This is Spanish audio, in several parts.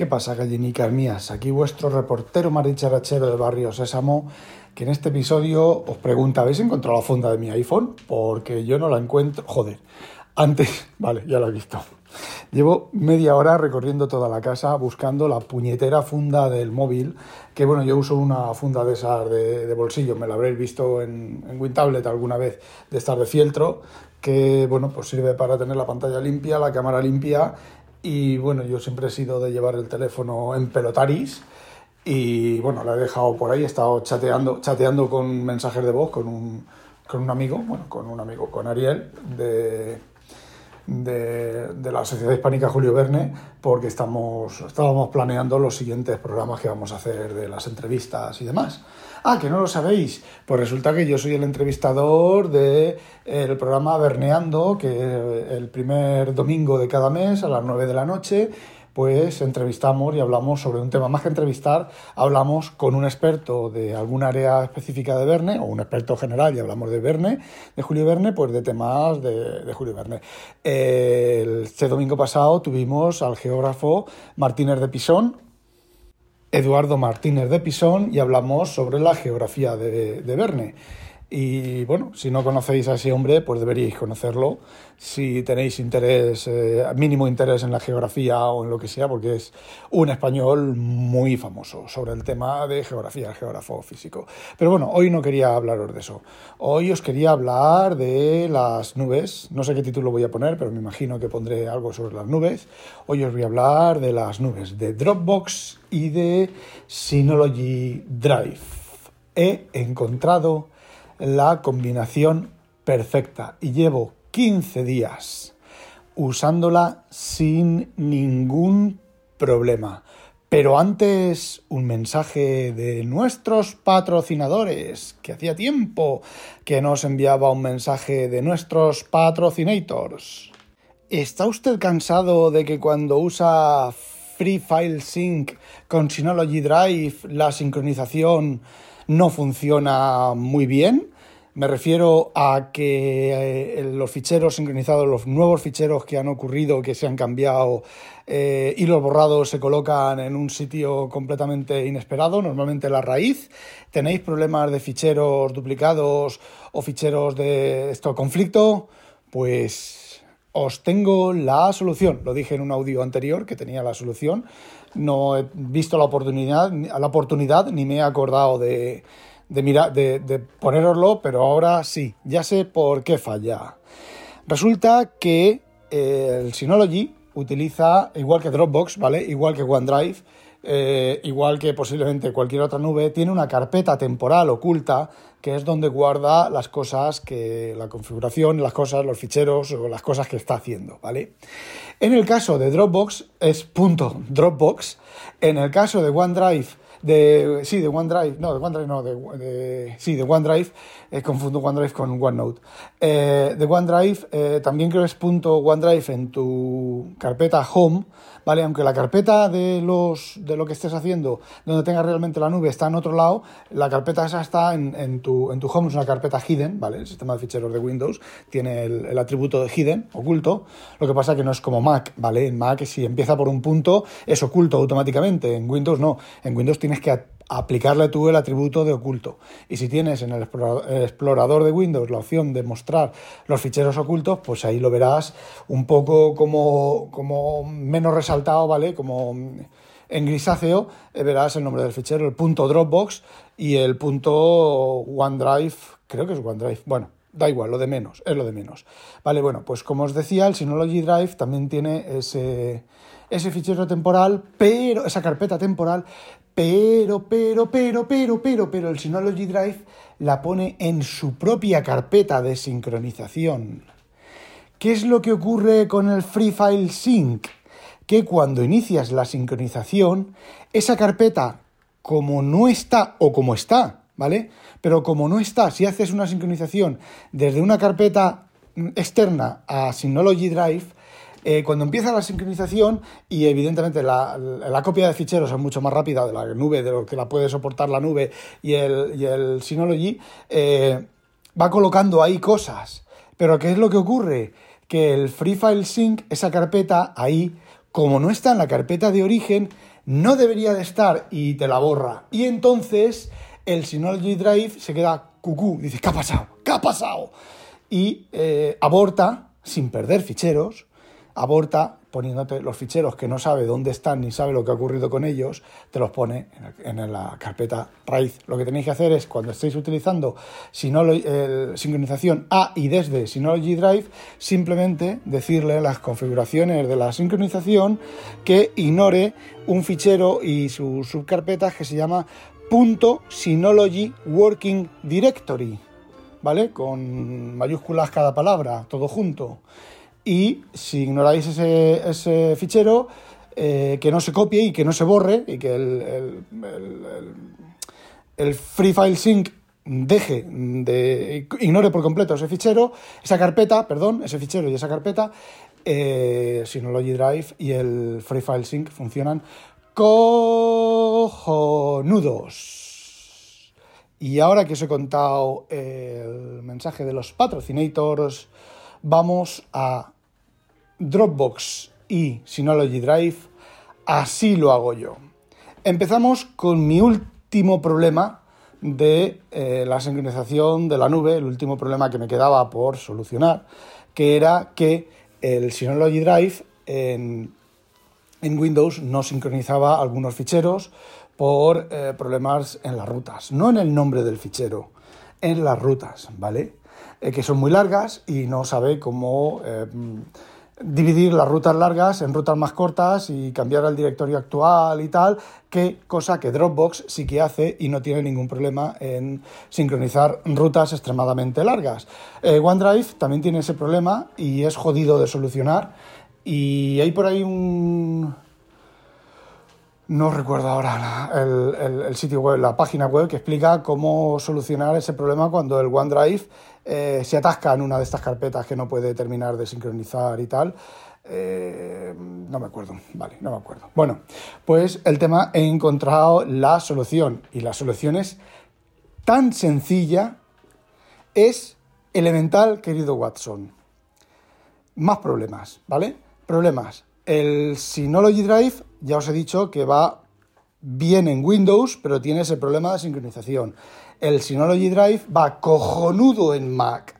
¿Qué pasa, gallinicas mías? Aquí vuestro reportero maricharachero de Barrio Sésamo, que en este episodio os pregunta, ¿habéis encontrado la funda de mi iPhone? Porque yo no la encuentro. Joder, antes, vale, ya la he visto. Llevo media hora recorriendo toda la casa buscando la puñetera funda del móvil, que bueno, yo uso una funda de esas de, bolsillo, me la habréis visto en, en WinTablet alguna vez, de estar de fieltro, que bueno, pues sirve para tener la pantalla limpia, la cámara limpia y bueno, yo siempre he sido de llevar el teléfono en pelotaris y bueno, la he dejado por ahí, he estado chateando, chateando con mensajes de voz con un, con un amigo, bueno, con un amigo, con Ariel de de, la Sociedad Hispánica Julio Verne porque estamos, estábamos planeando los siguientes programas que vamos a hacer de las entrevistas y demás. Ah, que no lo sabéis. Pues resulta que yo soy el entrevistador del el programa Verneando, que el primer domingo de cada mes a las 9 de la noche pues entrevistamos y hablamos sobre un tema. Más que entrevistar, hablamos con un experto de alguna área específica de Verne, o un experto general, y hablamos de Verne, de Julio Verne, pues de temas de, Julio Verne. este domingo pasado tuvimos al geógrafo Martínez de Pisón, Eduardo Martínez de Pisón, y hablamos sobre la geografía de, de Verne. Y bueno, si no conocéis a ese hombre, pues deberíais conocerlo. Si tenéis interés, eh, mínimo interés en la geografía o en lo que sea, porque es un español muy famoso sobre el tema de geografía, el geógrafo físico. Pero bueno, hoy no quería hablaros de eso. Hoy os quería hablar de las nubes. No sé qué título voy a poner, pero me imagino que pondré algo sobre las nubes. Hoy os voy a hablar de las nubes, de Dropbox y de Synology Drive. He encontrado la combinación perfecta y llevo 15 días usándola sin ningún problema. Pero antes, un mensaje de nuestros patrocinadores, que hacía tiempo que nos enviaba un mensaje de nuestros patrocinators. ¿Está usted cansado de que cuando usa Free File Sync con Synology Drive la sincronización no funciona muy bien? Me refiero a que eh, los ficheros sincronizados, los nuevos ficheros que han ocurrido, que se han cambiado eh, y los borrados se colocan en un sitio completamente inesperado, normalmente la raíz. Tenéis problemas de ficheros duplicados o ficheros de esto conflicto, pues os tengo la solución. Lo dije en un audio anterior que tenía la solución. No he visto la oportunidad, la oportunidad ni me he acordado de de, mirar, de, poneroslo, pero ahora sí, ya sé por qué falla. Resulta que eh, el Synology utiliza, igual que Dropbox, ¿vale? Igual que OneDrive, eh, igual que posiblemente cualquier otra nube, tiene una carpeta temporal oculta que es donde guarda las cosas que la configuración, las cosas, los ficheros o las cosas que está haciendo, ¿vale? En el caso de Dropbox es punto Dropbox, en el caso de OneDrive de sí, de OneDrive, no, de OneDrive no, de, sí, de OneDrive, eh, confundo OneDrive con OneNote. Eh, de OneDrive, eh, también creo que es punto OneDrive en tu carpeta Home, ¿vale? Aunque la carpeta de, los, de lo que estés haciendo, donde tengas realmente la nube, está en otro lado, la carpeta esa está en, en, tu, en tu Home, es una carpeta hidden, ¿vale? El sistema de ficheros de Windows tiene el, el atributo de hidden, oculto, lo que pasa que no es como Mac, ¿vale? En Mac si empieza por un punto es oculto automáticamente, en Windows no, en Windows tiene tienes que aplicarle tú el atributo de oculto. Y si tienes en el explorador de Windows la opción de mostrar los ficheros ocultos, pues ahí lo verás un poco como, como menos resaltado, ¿vale? Como en grisáceo eh, verás el nombre del fichero, el punto Dropbox y el punto OneDrive, creo que es OneDrive, bueno, da igual, lo de menos, es lo de menos. Vale, bueno, pues como os decía, el Synology Drive también tiene ese, ese fichero temporal, pero esa carpeta temporal, pero, pero, pero, pero, pero, pero el Synology Drive la pone en su propia carpeta de sincronización. ¿Qué es lo que ocurre con el Free File Sync? que cuando inicias la sincronización, esa carpeta, como no está o como está, ¿vale? Pero como no está, si haces una sincronización desde una carpeta externa a Synology Drive, eh, cuando empieza la sincronización y evidentemente la, copia de ficheros es mucho más rápida de la nube, de lo que la puede soportar la nube y el, Synology, eh, va colocando ahí cosas. Pero ¿qué es lo que ocurre? Que el Free File Sync, esa carpeta ahí, como no está en la carpeta de origen, no debería de estar y te la borra. Y entonces el Synology Drive se queda cucú, dice, ¿qué ha pasado? ¿Qué ha pasado? Y eh, aborta sin perder ficheros, aborta poniéndote los ficheros que no sabe dónde están ni sabe lo que ha ocurrido con ellos, te los pone en, la carpeta raíz. Lo que tenéis que hacer es, cuando estéis utilizando Synology, sincronización a y desde Synology Drive, simplemente decirle las configuraciones de la sincronización que ignore un fichero y sus subcarpetas que se llama .synology working directory, ¿vale? Con mayúsculas cada palabra, todo junto y si ignoráis ese, fichero, eh, que no se copie y que no se borre y que el, el, Free File Sync deje de ignore por completo ese fichero, esa carpeta, perdón, ese fichero y esa carpeta, eh, Synology Drive y el Free File Sync funcionan cojonudos. Y ahora que os he contado el mensaje de los patrocinators, vamos a Dropbox y Synology Drive, así lo hago yo. Empezamos con mi último problema de eh, la sincronización de la nube, el último problema que me quedaba por solucionar, que era que el Synology Drive en, Windows no sincronizaba algunos ficheros por eh, problemas en las rutas, no en el nombre del fichero, en las rutas, ¿vale? Eh, que son muy largas y no sabe cómo eh, dividir las rutas largas en rutas más cortas y cambiar el directorio actual y tal, que cosa que Dropbox sí que hace y no tiene ningún problema en sincronizar rutas extremadamente largas. OneDrive también tiene ese problema y es jodido de solucionar y hay por ahí un no recuerdo ahora el, sitio web, la página web que explica cómo solucionar ese problema cuando el OneDrive eh, se atasca en una de estas carpetas que no puede terminar de sincronizar y tal. Eh, no me acuerdo, vale, no me acuerdo. Bueno, pues el tema he encontrado la solución y la solución es tan sencilla, es elemental, querido Watson. Más problemas, ¿vale? Problemas. El Synology Drive, ya os he dicho que va bien en Windows, pero tiene ese problema de sincronización. El Synology Drive va cojonudo en Mac.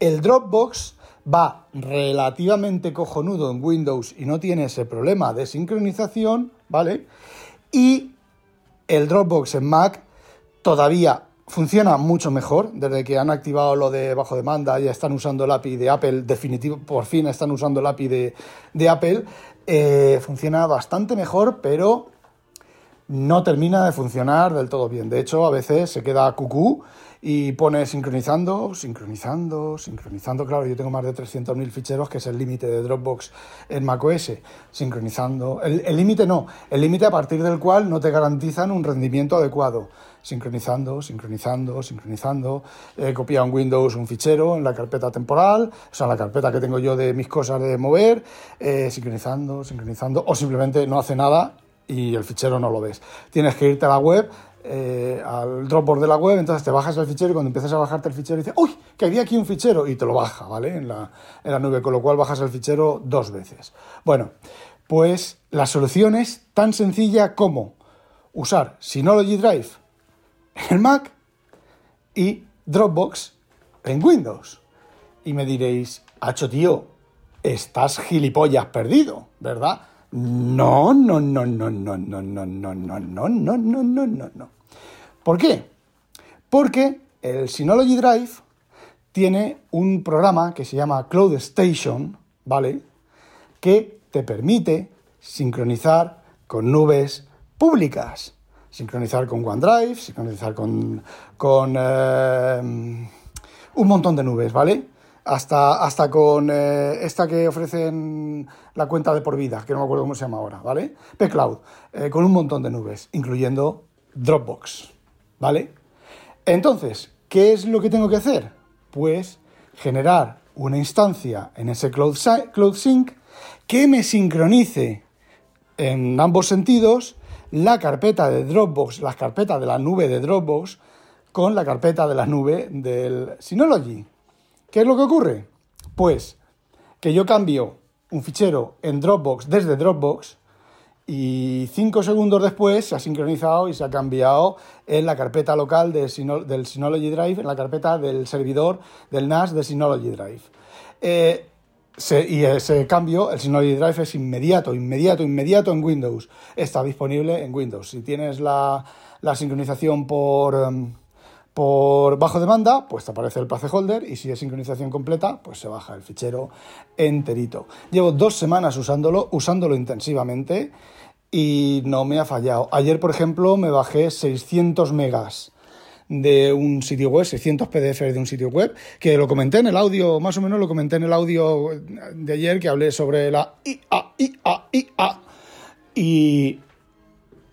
El Dropbox va relativamente cojonudo en Windows y no tiene ese problema de sincronización, ¿vale? Y el Dropbox en Mac todavía funciona mucho mejor desde que han activado lo de bajo demanda, ya están usando el API de Apple, definitivo, por fin están usando el API de, de Apple, eh, funciona bastante mejor, pero no termina de funcionar del todo bien. De hecho, a veces se queda cucú y pone sincronizando, sincronizando, sincronizando. Claro, yo tengo más de 300.000 ficheros, que es el límite de Dropbox en macOS. Sincronizando. El límite no, el límite a partir del cual no te garantizan un rendimiento adecuado. Sincronizando, sincronizando, sincronizando. He copiado en Windows un fichero en la carpeta temporal, o sea, la carpeta que tengo yo de mis cosas de mover, eh, sincronizando, sincronizando, o simplemente no hace nada y el fichero no lo ves. Tienes que irte a la web, eh, al Dropbox de la web, entonces te bajas el fichero y cuando empiezas a bajarte el fichero dices, uy, que había aquí un fichero y te lo baja, ¿vale? En la, en la nube, con lo cual bajas el fichero dos veces. Bueno, pues la solución es tan sencilla como usar Synology Drive en Mac y Dropbox en Windows. Y me diréis, hacho tío, estás gilipollas perdido, ¿verdad? No, no, no, no, no, no, no, no, no, no, no, no, no, no, no. ¿Por qué? Porque el Synology Drive tiene un programa que se llama Cloud Station, ¿vale? Que te permite sincronizar con nubes públicas. Sincronizar con OneDrive, sincronizar con, con un montón de nubes, ¿vale? hasta, hasta con eh, esta que ofrecen la cuenta de por vida, que no me acuerdo cómo se llama ahora, ¿vale? P-Cloud, eh, con un montón de nubes, incluyendo Dropbox, ¿vale? Entonces, ¿qué es lo que tengo que hacer? Pues generar una instancia en ese Cloud, Cloud Sync que me sincronice en ambos sentidos la carpeta de Dropbox, la carpeta de la nube de Dropbox, con la carpeta de la nube del Synology. ¿Qué es lo que ocurre? Pues que yo cambio un fichero en Dropbox desde Dropbox y cinco segundos después se ha sincronizado y se ha cambiado en la carpeta local del Synology Drive, en la carpeta del servidor del NAS de Synology Drive. Eh, y ese cambio, el Synology Drive es inmediato, inmediato, inmediato en Windows. Está disponible en Windows. Si tienes la, sincronización por, em, por bajo demanda, pues te aparece el placeholder y si es sincronización completa, pues se baja el fichero enterito. Llevo dos semanas usándolo, usándolo intensivamente y no me ha fallado. Ayer, por ejemplo, me bajé 600 megas de un sitio web, 600 PDF de un sitio web, que lo comenté en el audio, más o menos lo comenté en el audio de ayer que hablé sobre la IA, IA, IA. Y,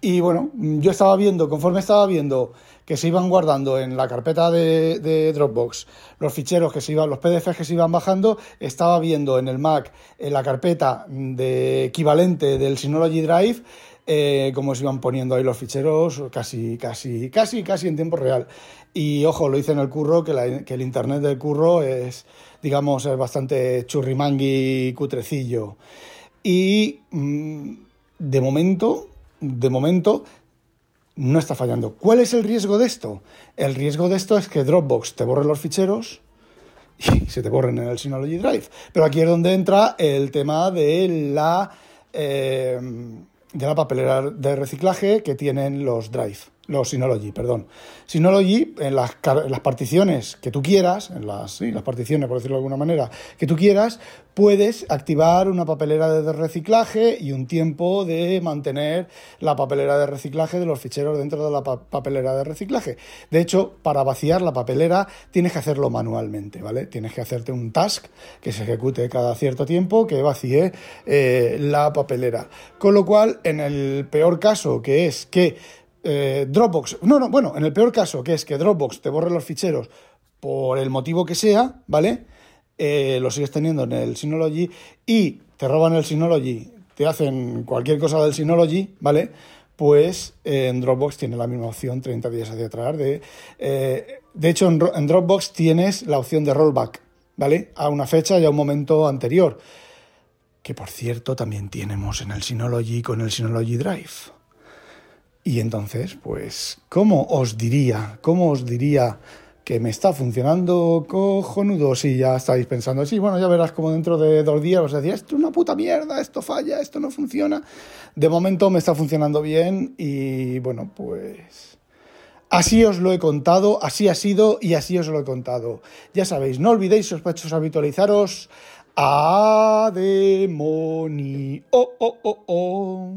y bueno, yo estaba viendo, conforme estaba viendo que se iban guardando en la carpeta de, Dropbox, los ficheros que se iban, los PDFs que se iban bajando, estaba viendo en el Mac en la carpeta de equivalente del Synology Drive eh, cómo se iban poniendo ahí los ficheros casi, casi, casi, casi en tiempo real. Y ojo, lo hice en el curro, que, el internet del curro es, digamos, es bastante churrimangui cutrecillo. Y mm, de momento, de momento, no está fallando. ¿Cuál es el riesgo de esto? El riesgo de esto es que Dropbox te borre los ficheros y se te borren en el Synology Drive. Pero aquí es donde entra el tema de la, eh, de la papelera de reciclaje que tienen los Drive los Synology, perdón. Synology, en las, las particiones que tú quieras, en las, las particiones, por decirlo de alguna manera, que tú quieras, puedes activar una papelera de reciclaje y un tiempo de mantener la papelera de reciclaje de los ficheros dentro de la papelera de reciclaje. De hecho, para vaciar la papelera tienes que hacerlo manualmente, ¿vale? Tienes que hacerte un task que se ejecute cada cierto tiempo que vacíe eh, la papelera. Con lo cual, en el peor caso, que es que eh, Dropbox, no, no, bueno, en el peor caso, que es que Dropbox te borre los ficheros por el motivo que sea, ¿vale? Eh, lo sigues teniendo en el Synology y te roban el Synology, te hacen cualquier cosa del Synology, ¿vale? Pues eh, en Dropbox tiene la misma opción 30 días hacia atrás. De, hecho, en, en, Dropbox tienes la opción de rollback, ¿vale? A una fecha y a un momento anterior. Que por cierto también tenemos en el Synology con el Synology Drive. Y entonces, pues, ¿cómo os diría? ¿Cómo os diría que me está funcionando cojonudo? Si ya estáis pensando, sí, bueno, ya verás como dentro de dos días os decía, esto es una puta mierda, esto falla, esto no funciona. De momento me está funcionando bien y bueno, pues... Así os lo he contado, así ha sido y así os lo he contado. Ya sabéis, no olvidéis sospechosos habitualizaros a demonio. Oh, oh, oh, oh.